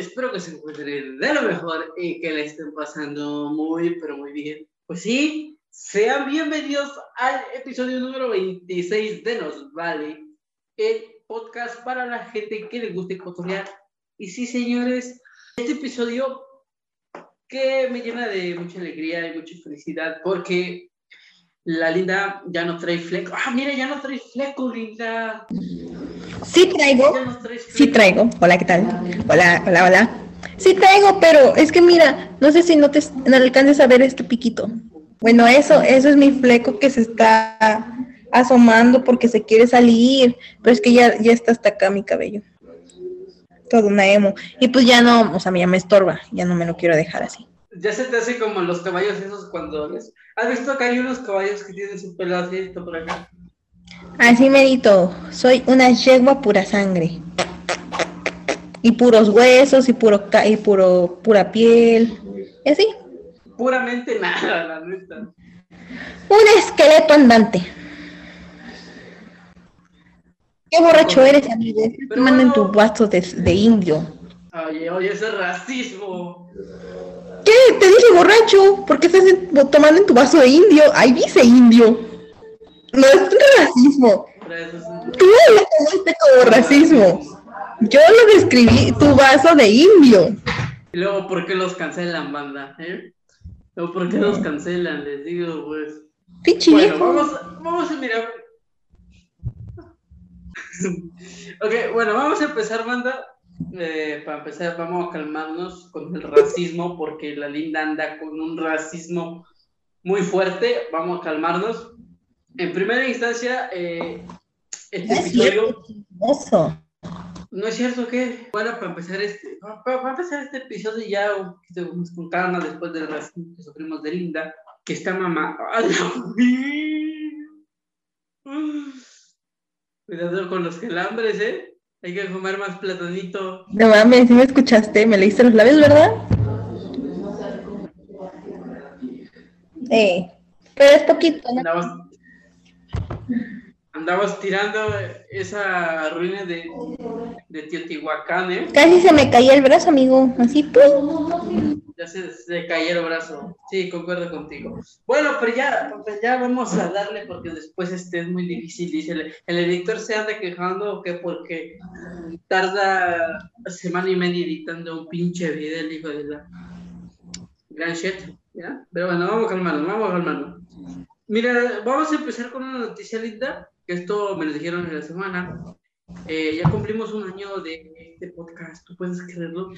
espero que se encuentren de lo mejor y que le estén pasando muy, pero muy bien. Pues sí, sean bienvenidos al episodio número 26 de Nos Vale, el podcast para la gente que le guste cotorrear. Y sí, señores, este episodio que me llena de mucha alegría y mucha felicidad porque la linda ya no trae fleco. Ah, mira, ya no trae fleco, linda. Sí traigo. Sí traigo. Hola, ¿qué tal? Hola, hola, hola. Sí traigo, pero es que mira, no sé si no te no alcances a ver este piquito. Bueno, eso, eso es mi fleco que se está asomando porque se quiere salir, pero es que ya, ya está hasta acá mi cabello. Todo una emo. Y pues ya no, o sea, ya me estorba, ya no me lo quiero dejar así. Ya se te hace como los caballos esos cuando. ¿Has visto que hay unos caballos que tienen su pelo así por acá? Así merito, soy una yegua pura sangre. Y puros huesos y puro y puro pura piel. Y así. Puramente nada, la neta. Un esqueleto andante. Qué borracho eres, amigo. Estás Pero tomando en tu bueno. vaso de, de indio. Oye, oye, ese es racismo. ¿Qué? Te dije borracho. ¿Por qué estás tomando en tu vaso de indio? Ahí dice indio. No es racismo. Tú lo tomaste como racismo. Yo lo describí, tu vaso de indio. Y luego, ¿por qué los cancelan, banda? ¿Eh? Luego, ¿por qué los cancelan? Les digo, pues. Pinche Bueno, vamos a mirar. ok, bueno, vamos a empezar, banda. Eh, para empezar, vamos a calmarnos con el racismo, porque la linda anda con un racismo muy fuerte. Vamos a calmarnos. En primera instancia, eh, este No es episodio. Eso. No es cierto que, bueno, para empezar este, para, empezar este episodio ya más con calma después del racismo que sufrimos de Linda, que está mamá. Cuidado con los calambres, ¿eh? Hay que comer más platanito. No mames, si me escuchaste, me leíste los labios, ¿verdad? Eh, pero es poquito, ¿no? Andabas, andabas tirando esa ruina de, de Teotihuacán, ¿eh? Casi se me caía el brazo, amigo. Así, pues. Ya se, se cayó el brazo. Sí, concuerdo contigo. Bueno, pero ya, pues ya vamos a darle porque después este es muy difícil. Dice el, el editor se anda quejando que porque tarda semana y media editando un pinche video el hijo de la gran shit. ¿ya? Pero bueno, vamos a calmarnos, vamos a calmarnos. Mira, vamos a empezar con una noticia linda, que esto me lo dijeron en la semana. Eh, ya cumplimos un año de este podcast, ¿tú puedes creerlo?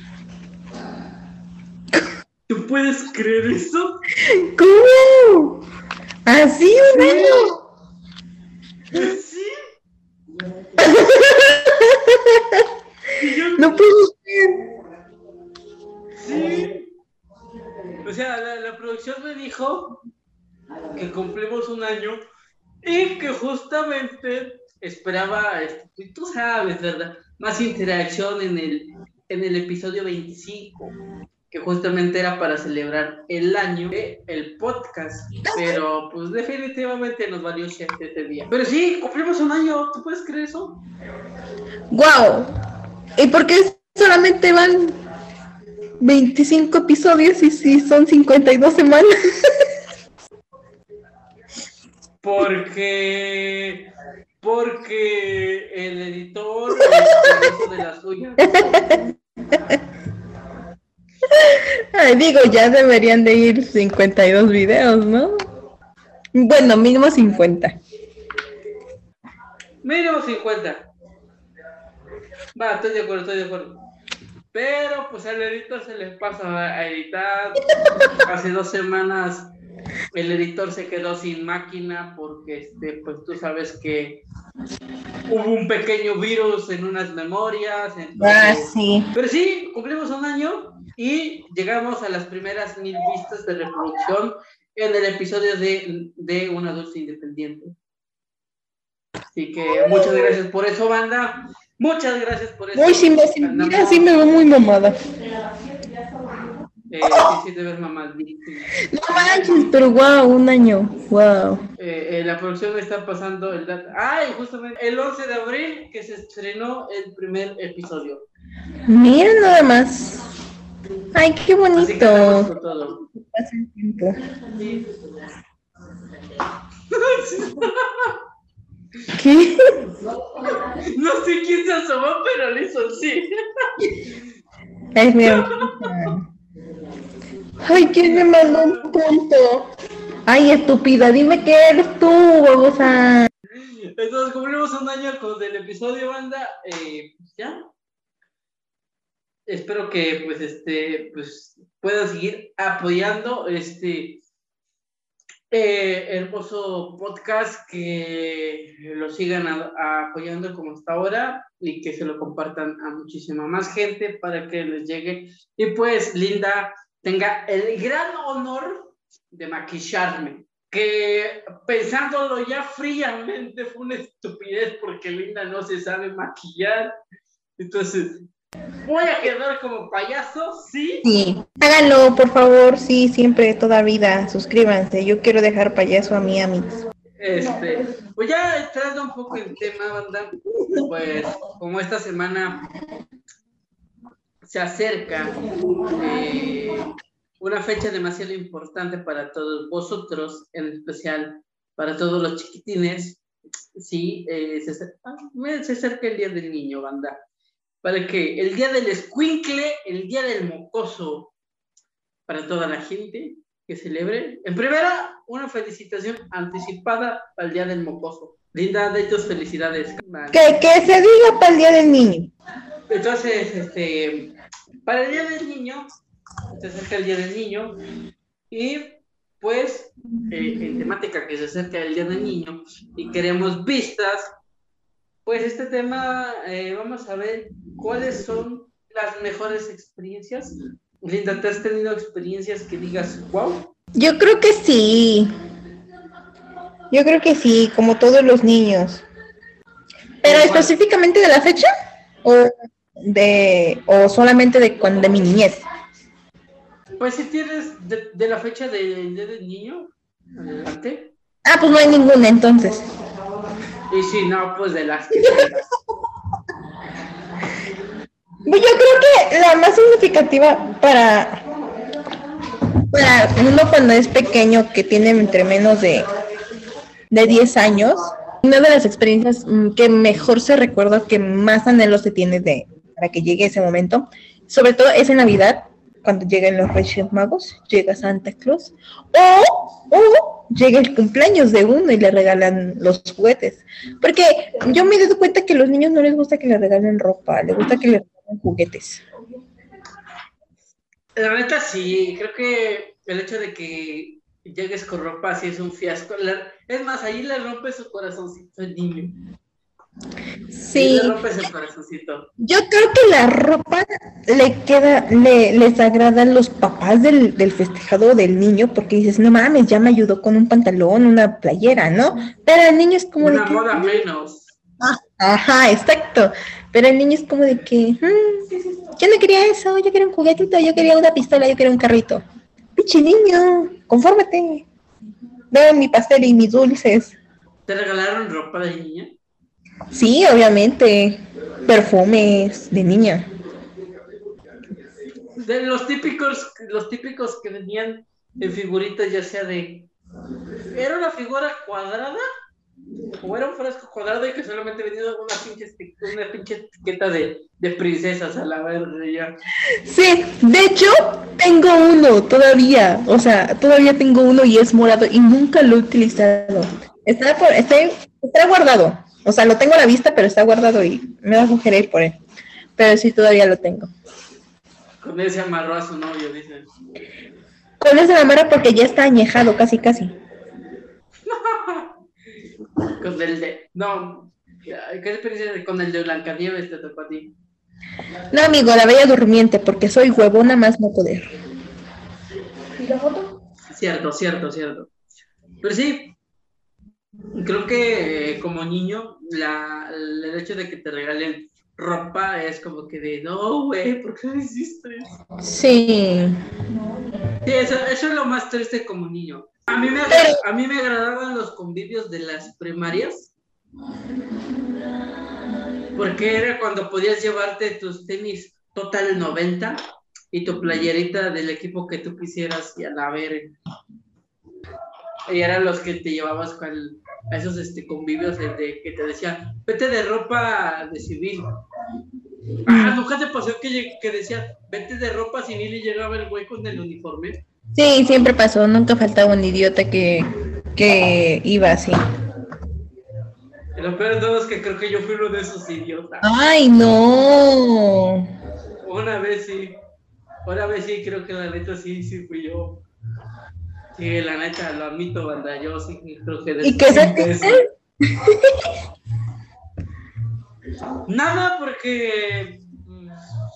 ¿Tú puedes creer eso? ¿Cómo? Así un año. ¿Sí? Y yo, No puedo ser. sí. O sea, la, la producción me dijo que cumplimos un año y que justamente esperaba, este, tú sabes, ¿verdad? Más interacción en el, en el episodio 25, que justamente era para celebrar el año del podcast. Pero pues definitivamente nos valió este día. Pero sí, cumplimos un año, ¿tú puedes creer eso? Wow. ¿Y por qué solamente van 25 episodios y si son 52 semanas? Porque. Porque el editor hizo de las suyas. Ay, digo, ya deberían de ir 52 videos, ¿no? Bueno, mínimo 50. Mínimo 50. Va, estoy de acuerdo, estoy de acuerdo. Pero pues al editor se le pasa a editar. Hace dos semanas el editor se quedó sin máquina porque este, pues tú sabes que hubo un pequeño virus en unas memorias. Ah, entonces- sí. Pero sí, cumplimos un año y llegamos a las primeras mil vistas de reproducción en el episodio de, de Un Adulto Independiente. Así que muchas gracias por eso, banda. Muchas gracias por eso. Uy, sí me, mira, sí me veo muy mamada. Eh, sí, sí. No manches, pero wow, un año, wow. Eh, eh, la producción está pasando el dato. Ay, justamente el 11 de abril que se estrenó el primer episodio. Miren nada más. Ay, qué bonito. todo. ¿Qué? No sé quién se asomó, pero le hizo sí. Mi amor. Ay, ¿quién me mandó un punto? Ay, estúpida, dime que eres tú, babosa. Entonces cumplimos un año con el episodio, banda. Eh, pues ya. Espero que pues este pues puedan seguir apoyando este eh, hermoso podcast que lo sigan a- a- apoyando como hasta ahora y que se lo compartan a muchísima más gente para que les llegue y pues Linda tenga el gran honor de maquillarme que pensándolo ya fríamente fue una estupidez porque Linda no se sabe maquillar. Entonces, voy a quedar como payaso, sí. Sí, háganlo, por favor, sí, siempre, toda vida, suscríbanse. Yo quiero dejar payaso a mi amigos. Este, pues ya entrando un poco en tema, banda, pues como esta semana se acerca eh, una fecha demasiado importante para todos vosotros, en especial para todos los chiquitines, sí, eh, se, acer- ah, se acerca el Día del Niño, banda. Para que el Día del Escuincle, el Día del Mocoso, para toda la gente que celebre. En primera, una felicitación anticipada para el Día del Mocoso. Linda, de tus felicidades. Que, que se diga para el Día del Niño. Entonces, este, para el Día del Niño, se acerca el Día del Niño y pues eh, en temática que se acerca el Día del Niño y queremos vistas, pues este tema eh, vamos a ver cuáles son las mejores experiencias. Linda, ¿te has tenido experiencias que digas, wow? Yo creo que sí. Yo creo que sí, como todos los niños. Pero específicamente de la fecha o de o solamente de cuando de mi niñez. Pues si tienes de, de la fecha del del Niño, adelante. Ah, pues no hay ninguna entonces. Y si no, pues de las que tengas. Pues Yo creo que la más significativa para, para uno cuando es pequeño, que tiene entre menos de, de 10 años, una de las experiencias mm, que mejor se recuerda, que más anhelo se tiene de, para que llegue ese momento, sobre todo es en Navidad, cuando llegan los Reyes Magos, llega Santa Claus, o, llega el cumpleaños de uno y le regalan los juguetes. Porque yo me he dado cuenta que a los niños no les gusta que les regalen ropa, les gusta que les regalen juguetes. La neta sí, creo que el hecho de que llegues con ropa así es un fiasco. Es más, ahí le rompes su corazoncito al niño. Sí, Le rompes el corazoncito. yo creo que la ropa le queda, le, les agrada a los papás del, del festejado del niño, porque dices, no mames, ya me ayudó con un pantalón, una playera, ¿no? Pero el niño es como Una de que, moda menos. ajá, exacto. Pero el niño es como de que, "Mm, yo no quería eso, yo quería un juguetito, yo quería una pistola, yo quería un carrito. Pinche niño, confórmate. Dame mi pastel y mis dulces. ¿Te regalaron ropa de niña? Sí, obviamente. Perfumes de niña. De los típicos, los típicos que venían en figuritas, ya sea de. ¿Era una figura cuadrada? ¿O era un frasco cuadrado y que solamente venía una pinche, una pinche etiqueta de, de princesas a la verde ya? Sí, de hecho, tengo uno todavía. O sea, todavía tengo uno y es morado y nunca lo he utilizado. Está, por, está, está guardado. O sea, lo tengo a la vista, pero está guardado y me da flojera ir por él. Pero sí, todavía lo tengo. Con él se amarró a su novio, dicen. Con ese la mara porque ya está añejado, casi, casi. Con el de. No. ¿Qué experiencia con el de Blancanieves te tocó a ti? No, amigo, la bella durmiente, porque soy huevona más no poder. Cierto, cierto, cierto. Pero sí, creo que eh, como niño, la, el hecho de que te regalen ropa es como que de, no, güey, ¿por qué lo hiciste? Sí. Sí, eso, eso es lo más triste como niño. A mí, me, a mí me agradaban los convivios de las primarias. Porque era cuando podías llevarte tus tenis total 90 y tu playerita del equipo que tú quisieras y a la ver. Y eran los que te llevabas con a esos este, convivios de, que te decían, vete de ropa de civil. Ah, nunca te pasó que, que decía, vete de ropa civil y llegaba el güey con el uniforme. Sí, siempre pasó, nunca faltaba un idiota que, que iba así. Lo peor de todo es que creo que yo fui uno de esos idiotas. ¡Ay, no! Una vez sí. Una vez sí, creo que la neta sí, sí fui yo. Sí, la neta, lo admito, banda. Yo sí creo que... ¿Y qué se Nada, porque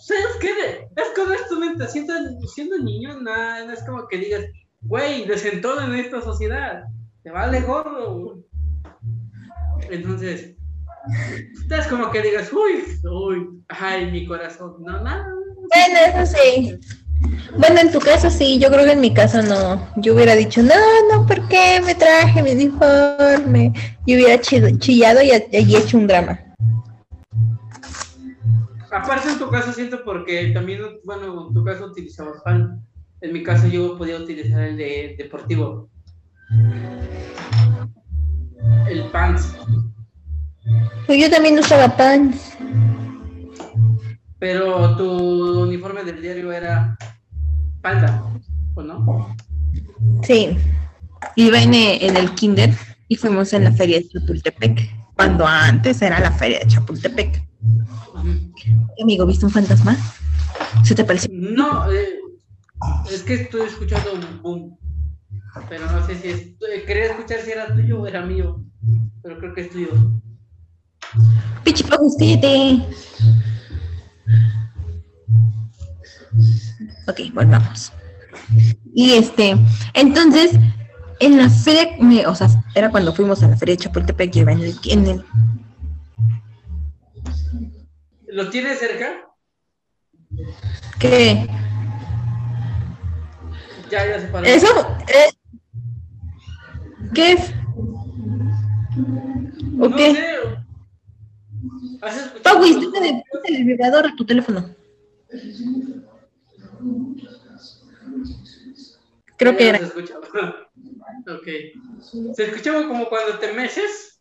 ¿sabes qué? Es con esto, mente, siendo, siendo niño, nada, no es como que digas, güey, desentón en esta sociedad, te vale gordo. Entonces, es como que digas, uy, uy, ay, mi corazón, no, nada. Bueno, eso sí. Bueno, en tu caso sí, yo creo que en mi caso no. Yo hubiera dicho, no, no, ¿por qué me traje mi uniforme? Yo hubiera chillado y, y hecho un drama. Aparte en tu caso siento porque también, bueno, en tu caso utilizabas pan. En mi caso yo podía utilizar el de deportivo. El pants. Pues yo también usaba pants. Pero tu uniforme del diario era ¿o no? Sí. Iba en, en el kinder y fuimos en la feria de Chapultepec, cuando antes era la feria de Chapultepec. Amigo, ¿viste un fantasma? ¿Se te pareció? No, eh, es que estoy escuchando un boom. Pero no sé si es. Eh, quería escuchar si era tuyo o era mío. Pero creo que es tuyo. Pichipagos, cállate. Ok, volvamos. Y este, entonces, en la feria, o sea, era cuando fuimos a la feria de Chapultepec, yo iba en el, en el ¿Lo tiene cerca? ¿Qué? Ya, ya se paró. ¿Eso? Eh, ¿Qué es? ¿O no qué? sé. ¿Has escuchado? Ponle el vibrador a tu teléfono. Creo que era. Se escuchaba. ok. Se escuchaba como cuando te meces.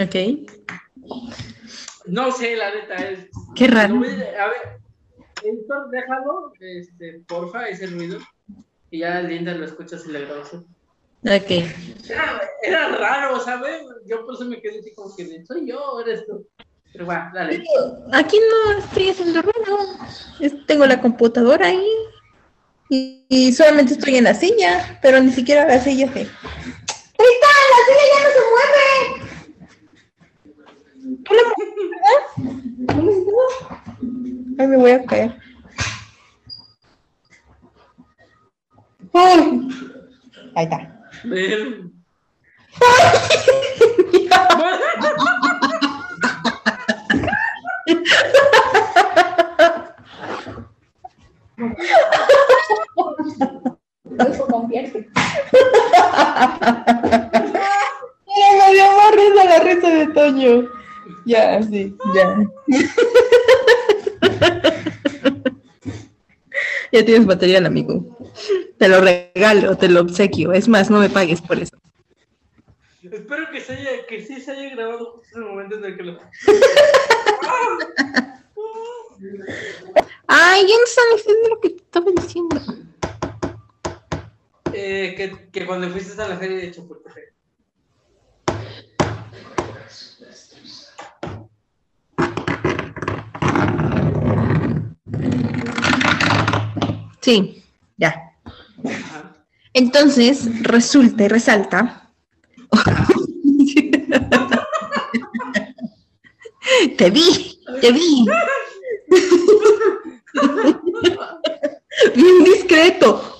Ok. No sé, la neta es. Qué raro. A ver, editor, déjalo, este, porfa, ese ruido. Y ya Linda lo escuchas y le grabas. Ok. Era, era raro, ¿sabes? Yo por eso me quedé así como que soy yo, eres tú. Pero bueno, dale. Aquí no estoy haciendo ruido. Tengo la computadora ahí. Y, y solamente estoy en la silla, pero ni siquiera la silla se. ¡Ahí está! ¡La silla ya no se mueve! ¿Tú. Ay, me voy a caer. ¡Ay! Ahí está. Ven. Ya me dio más risa la risa de Toño. Ya, sí, ya. ya tienes material, amigo. Te lo regalo, te lo obsequio. Es más, no me pagues por eso. Espero que, se haya, que sí se haya grabado justo en el momento en el que lo. Ay, ya no haciendo lo que te estaba diciendo. Eh, que, que cuando fuiste a la feria de Chapultepec. Sí, ya. Entonces, resulta y resalta. te vi, te vi.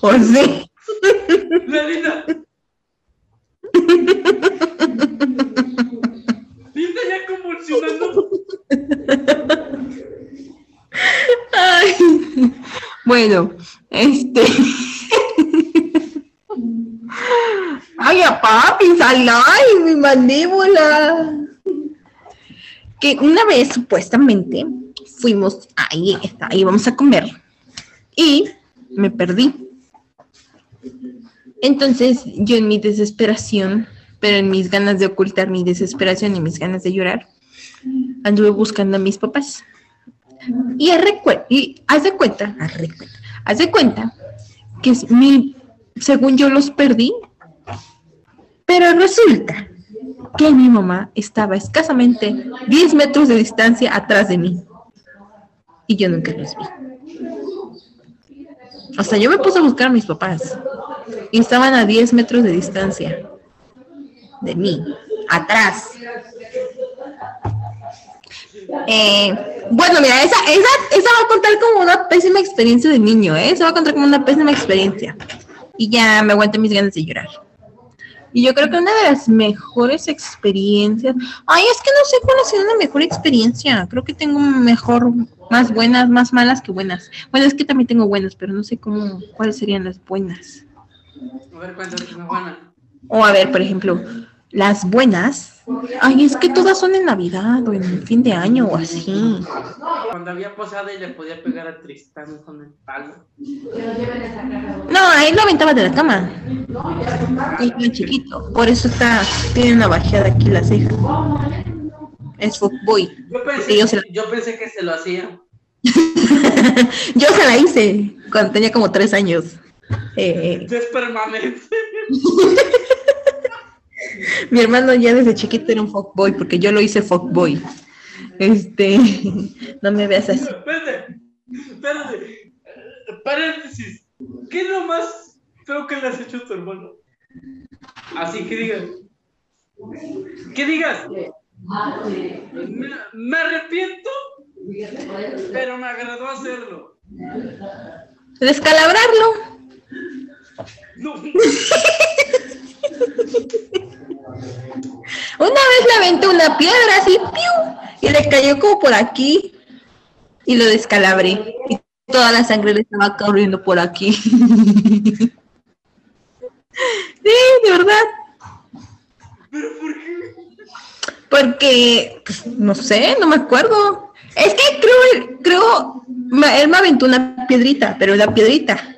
Pues sí. Linda ya convulsionando. Ay. Bueno, este. Ay, a papi, salay, mi mandíbula. Que una vez supuestamente fuimos ahí, está, íbamos a comer y me perdí. Entonces yo en mi desesperación, pero en mis ganas de ocultar mi desesperación y mis ganas de llorar, anduve buscando a mis papás. Y, y haz de cuenta, haz de cuenta que es mi, según yo los perdí, pero resulta que mi mamá estaba escasamente 10 metros de distancia atrás de mí. Y yo nunca los vi. O sea, yo me puse a buscar a mis papás y estaban a 10 metros de distancia de mí, atrás. Eh, bueno, mira, esa, esa, esa va a contar como una pésima experiencia de niño, ¿eh? Esa va a contar como una pésima experiencia. Y ya me aguanté mis ganas de llorar. Y yo creo que una de las mejores experiencias. Ay, es que no sé cuál ha sido una mejor experiencia. Creo que tengo mejor, más buenas, más malas que buenas. Bueno, es que también tengo buenas, pero no sé cómo, cuáles serían las buenas. A ver, cuéntame una buena. O a ver, por ejemplo, las buenas Ay, es que todas son en Navidad o en fin de año o así. Cuando había posada y le podía pegar a Tristán con el palo. No, ahí lo aventaba de la cama. Es muy chiquito. Por eso está, tiene una bajeada aquí la ceja. Es fuckboy. Yo pensé, yo, yo pensé que se lo hacía. yo se la hice cuando tenía como tres años. Eh, es permanente. Mi hermano ya desde chiquito era un fuckboy, porque yo lo hice fuckboy. Este, no me veas así. Espérate, espérate. Paréntesis. ¿Qué es lo más feo que le has hecho a tu hermano? Así que digas. ¿Qué digas? Me, me arrepiento, pero me agradó hacerlo. Descalabrarlo. No. Una vez le aventé una piedra así, y le cayó como por aquí y lo descalabré. Y toda la sangre le estaba corriendo por aquí. sí, de verdad. ¿Pero por qué? Porque, pues, no sé, no me acuerdo. Es que creo, creo, él me aventó una piedrita, pero una piedrita.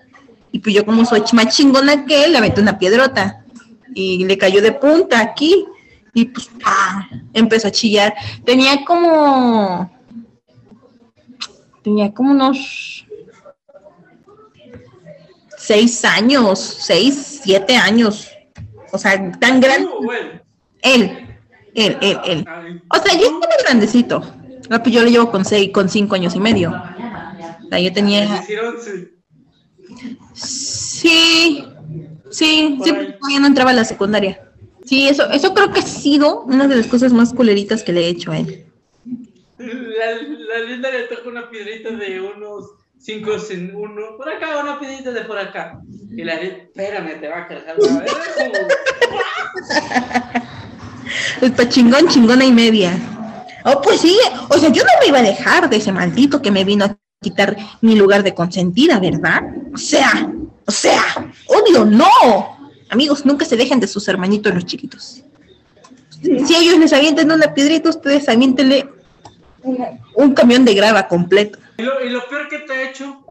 Y pues yo como soy más chingona que él, le aventé una piedrota y le cayó de punta aquí y pues empezó a chillar. Tenía como tenía como unos seis años, seis, siete años. O sea, tan grande. Él, él, él, él. O sea, yo estaba grandecito. Pues yo le llevo con seis, con cinco años y medio. O sea, yo tenía. Sí, Sí, sí, todavía no entraba a la secundaria. Sí, eso, eso creo que ha sido una de las cosas más culeritas que le he hecho a él. La, la linda le tocó una piedrita de unos cinco en uno, por acá, una piedrita de por acá. Y la linda, espérame, te va a cargar Está chingón, chingona y media. Oh, pues sí, o sea, yo no me iba a dejar de ese maldito que me vino a quitar mi lugar de consentida, ¿verdad? O sea, o sea, odio, no. Amigos, nunca se dejen de sus hermanitos los chiquitos. Si ellos les avientan una piedrita, ustedes aviéntenle un, camión de grava completo. ¿Y lo, peor que te ha hecho?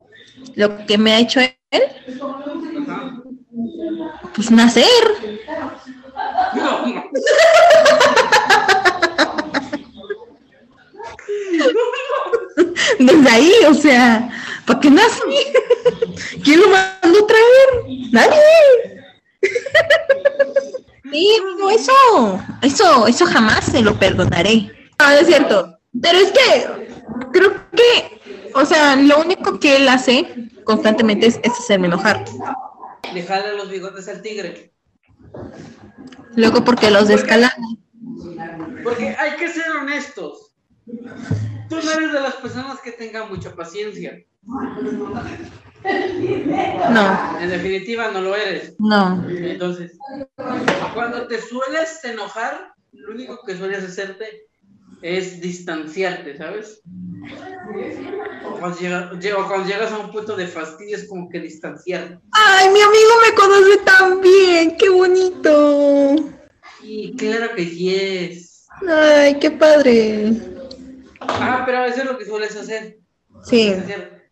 Lo que me ha hecho él. Pues nacer. Desde ahí, o sea, ¿para qué nace? ¿Quién lo mandó a traer? Nadie. Sí, eso, eso, eso jamás se lo perdonaré. Ah, es cierto. Pero es que creo que, o sea, lo único que él hace constantemente es, hacerme enojar. Le jala los bigotes al tigre. Luego porque los descala. Porque hay que ser honestos. Tú no eres de las personas que tengan mucha paciencia. No. En definitiva, no lo eres. No. Entonces, cuando te sueles enojar, lo único que sueles hacerte es distanciarte, ¿sabes? O cuando, llegas a un punto de fastidio es como que distanciarte. ¡Ay, mi amigo me conoce tan bien! ¡Qué bonito! Y claro que sí es. ¡Ay, qué padre! Ah, pero eso es lo que sueles hacer. Sí.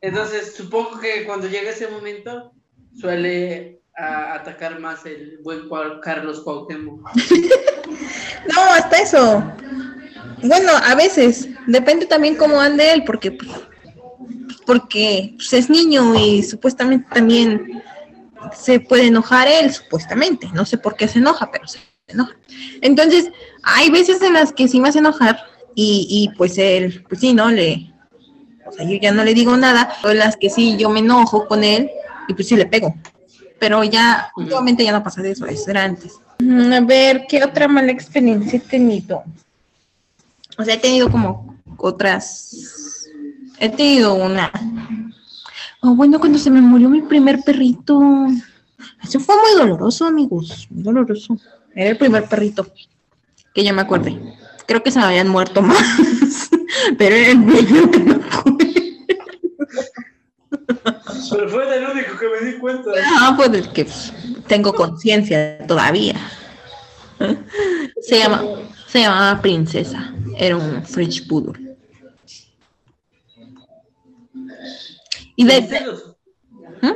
Entonces, supongo que cuando llega ese momento, suele atacar más el buen Carlos Cuauhtémoc. no, hasta eso. Bueno, a veces, depende también cómo ande él, porque, pues, porque pues, es niño y supuestamente también se puede enojar él, supuestamente. No sé por qué se enoja, pero se enoja. Entonces, hay veces en las que sí me hace enojar y, y pues él, pues sí, ¿no? Le, o sea, yo ya no le digo nada, o las que sí, yo me enojo con él y pues sí le pego. Pero ya, últimamente ya no pasa de eso, eso era antes. Mm, a ver, ¿qué otra mala experiencia he tenido? O sea, he tenido como otras. He tenido una. Oh, bueno, cuando se me murió mi primer perrito. Eso fue muy doloroso, amigos. Muy doloroso. Era el primer perrito que yo me acuerde. Creo que se me habían muerto más. Pero era el primero que me Pero fue el único que me di cuenta. Ah, pues del que tengo conciencia todavía. Se llama, se llamaba Princesa. Era un French Poodle. Y de... ¿Mm?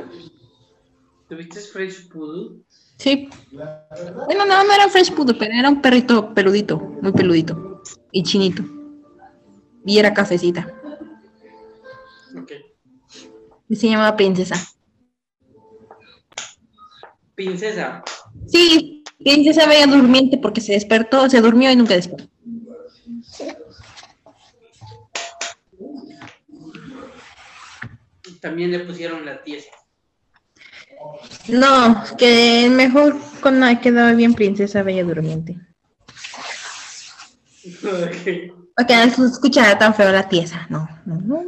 ¿Tuviste French Poodle? Sí. Bueno, no, no era French Poodle, pero era un perrito peludito, muy peludito y chinito. Y era cafecita. Ok. Y se llamaba Princesa. Princesa. Sí, Princesa veía durmiente porque se despertó, se durmió y nunca despertó. También le pusieron la tiesa. No, que mejor con la quedaba bien Princesa Bella Durmiente. Okay. Porque no se escuchara tan feo la tiesa. No, no, no.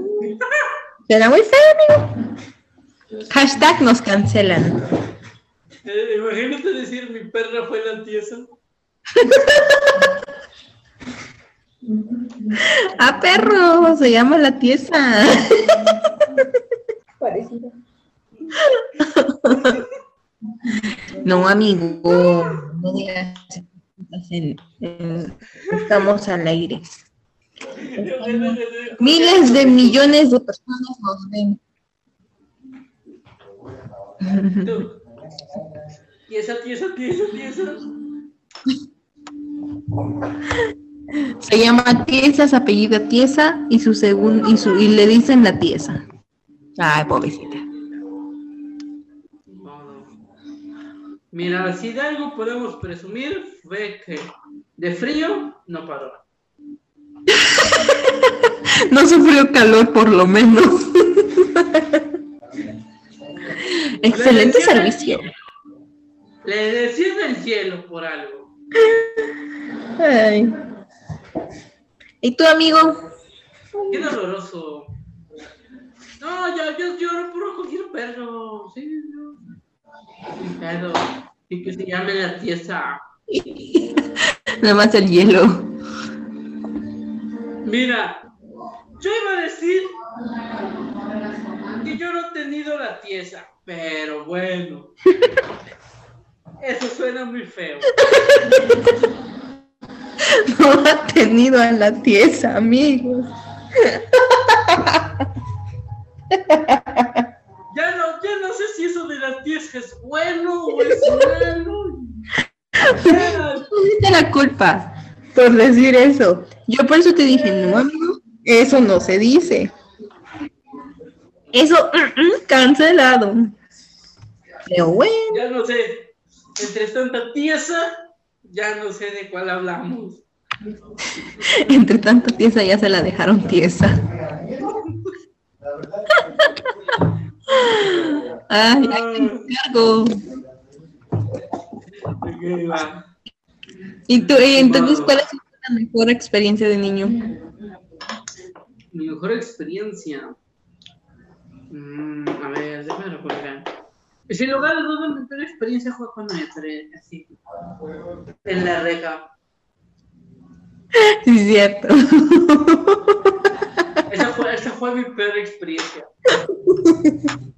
Era muy feo, amigo. Hashtag nos cancelan. Eh, imagínate decir mi perra fue la tiesa. ah, perro, se llama la tiesa. Parecido. No, amigo, no digas. estamos al aire. Miles de millones de personas nos ven. Tiesa, tiesa, tiesa, tiesa. Se llama Tiesa, su apellido Tiesa y su segundo y su y le dicen la Tiesa. Ay, pobrecita. Mira, si de algo podemos presumir fue que de frío no paró. no sufrió calor por lo menos. Excelente servicio. Le decía del cielo por algo. Ay. ¿Y tu amigo? Qué doloroso. No, yo, yo lloro por cualquier perro. Sí. Pedo. Y que se llame la tiesa. Nada más el hielo. Mira, yo iba a decir que yo no he tenido la tiesa, pero bueno. Eso suena muy feo. No ha tenido a la tiesa, amigos. Ya no, ya no sé si eso de la tiesa es bueno o es malo. No la culpa por decir eso. Yo por eso te dije, no, amigo, eso no se dice. Eso, mm, mm, cancelado. Pero bueno. Ya no sé, entre tanta tiesa, ya no sé de cuál hablamos. entre tanta tiesa ya se la dejaron tiesa. Ay, ay, cargo. ¿Y tú, entonces, cuál es la mejor experiencia de niño? Mi mejor experiencia. Mm, a ver, déjame recordar. Sin lugar a dudas, mi peor experiencia fue cuando entré así, en la reja. Sí, es cierto. Esa fue, esa fue mi peor experiencia.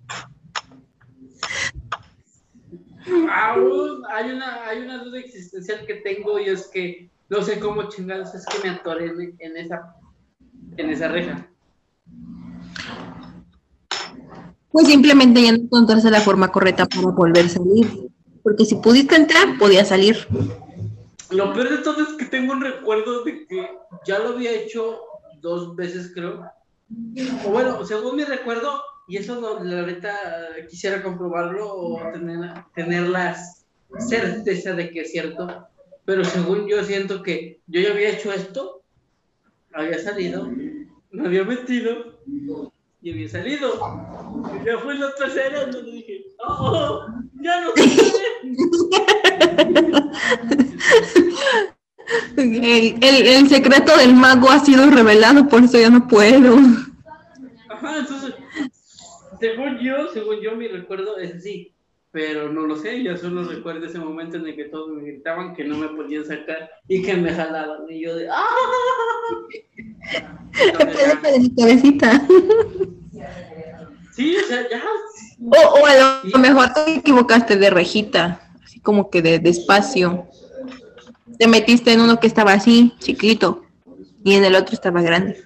Aún hay una, hay una duda existencial que tengo y es que no sé cómo chingados es que me atoré en, en esa, en esa reja. Pues simplemente ya no encontrarse la forma correcta para volver a salir. Porque si pudiste entrar, podías salir. Lo peor de todo es que tengo un recuerdo de que ya lo había hecho dos veces, creo. O bueno, según mi recuerdo, y eso no, la neta quisiera comprobarlo o tener, tener la certeza de que es cierto. Pero según yo siento que yo ya había hecho esto, había salido, me había metido y había salido. Y ya fue la tercera donde dije, ¡oh! ¡Ya no sé! El, el, el secreto del mago ha sido revelado, por eso ya no puedo. Ajá, entonces, según yo, según yo, mi recuerdo es así, pero no lo sé, yo solo recuerdo ese momento en el que todos me gritaban que no me podían sacar y que me jalaban, y yo de ¡ah! De mi cabecita. Sí, o sea, ya. O, o a lo mejor te equivocaste de rejita, así como que de, de espacio. Te metiste en uno que estaba así, chiquito, y en el otro estaba grande.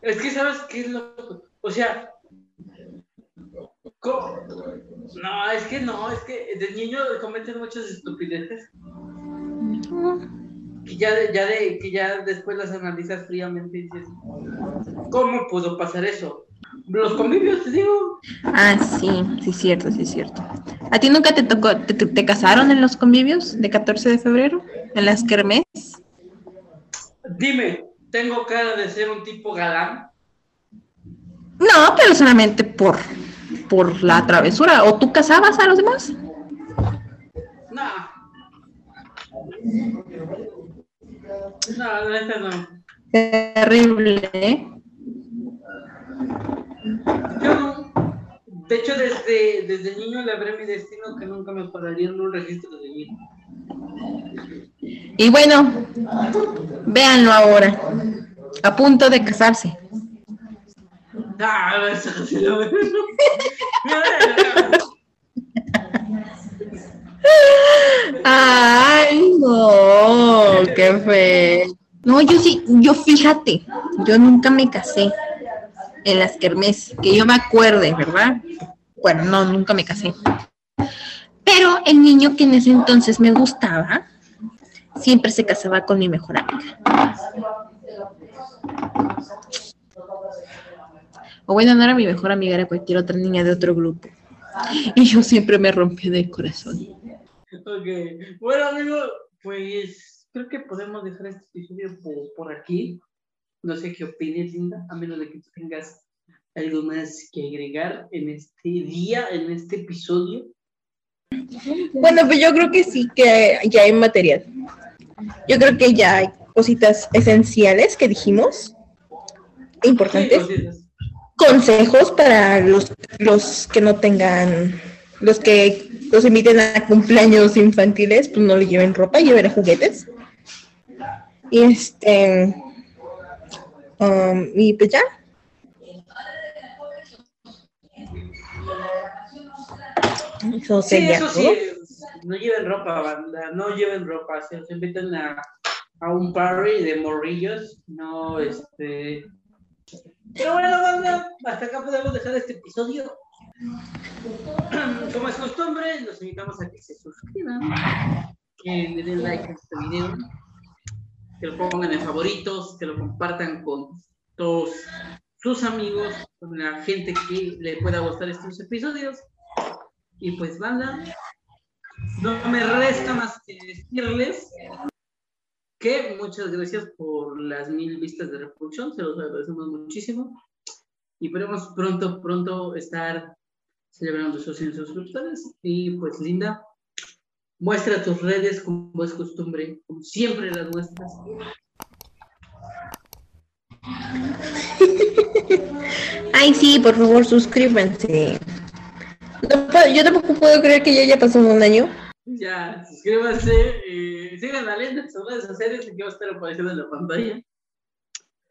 Es que, ¿sabes qué es lo O sea, ¿cómo? No, es que no, es que de niño cometen muchas estupideces. Que ya, de- ya de, que ya después las analizas fríamente y dices, ¿cómo pudo pasar eso? Los convivios, te digo. Ah, sí, sí, es cierto, sí, es cierto. ¿A ti nunca te tocó, te, te- te casaron en los convivios de 14 de febrero? ¿En las kermés? Dime, ¿tengo cara de ser un tipo galán? No, pero solamente por, por la travesura. ¿O tú casabas a los demás? No. No, la neta no. Terrible, ¿eh? Yo no. De hecho, desde, desde niño le habré mi destino que nunca me pararía en un registro de mí. Y bueno, véanlo ahora. A punto de casarse. Ay, no, qué fe. No, yo sí, yo fíjate, yo nunca me casé en las kermés, que yo me acuerde, ¿verdad? Bueno, no, nunca me casé. Pero el niño que en ese entonces me gustaba, siempre se casaba con mi mejor amiga. O bueno, no era mi mejor amiga, era cualquier otra niña de otro grupo. Y yo siempre me rompí del corazón. Ok. Bueno, amigo, pues creo que podemos dejar este episodio por, por aquí. No sé qué opines, Linda, a menos de que tú tengas algo más que agregar en este día, en este episodio. Bueno, pues yo creo que sí, que ya hay material. Yo creo que ya hay cositas esenciales que dijimos, Sí, importantes. cositas. Consejos para los, los que no tengan, los que los inviten a cumpleaños infantiles, pues no le lleven ropa, lleven juguetes. Y este, um, y pues ya. Eso Sí, sí, no lleven ropa, banda, no lleven ropa, si os invitan a, a un party de morrillos, no, este... Pero bueno, banda, hasta acá podemos dejar este episodio. Como es costumbre, los invitamos a que se suscriban, que den like a este video, que lo pongan en favoritos, que lo compartan con todos sus amigos, con la gente que le pueda gustar estos episodios. Y pues banda, no me resta más que decirles muchas gracias por las mil vistas de reproducción, se los agradecemos muchísimo. Y esperemos pronto, pronto estar celebrando esos 100 suscriptores. Y pues Linda, muestra tus redes como es costumbre, como siempre las muestras. Ay, sí, por favor, suscríbanse. Yo tampoco puedo creer que ya haya pasado un año. Ya, suscríbanse, eh, sigan a Lenda en sus redes sociales, que va a estar apareciendo en la pantalla.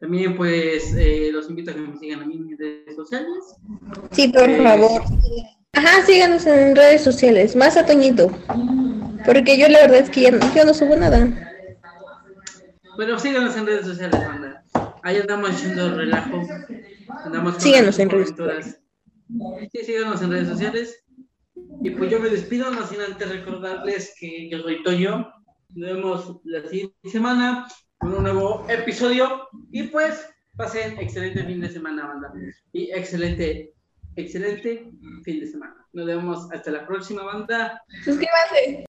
También, pues, eh, los invito a que me sigan a mí en mis redes sociales. Sí, por Eh, favor. Ajá, síganos en redes sociales, más a Toñito. Porque yo la verdad es que ya no- yo no subo nada. Bueno, síganos en redes sociales, banda. Ahí andamos haciendo relajo. Andamos Síganos en redes aventuras. Sí, síganos en redes sociales. Y pues yo me despido, no sin antes recordarles que yo soy Toño. Nos vemos la siguiente semana con un nuevo episodio. Y pues pasen excelente fin de semana, banda. Y excelente, excelente fin de semana. Nos vemos hasta la próxima, banda. Suscríbanse.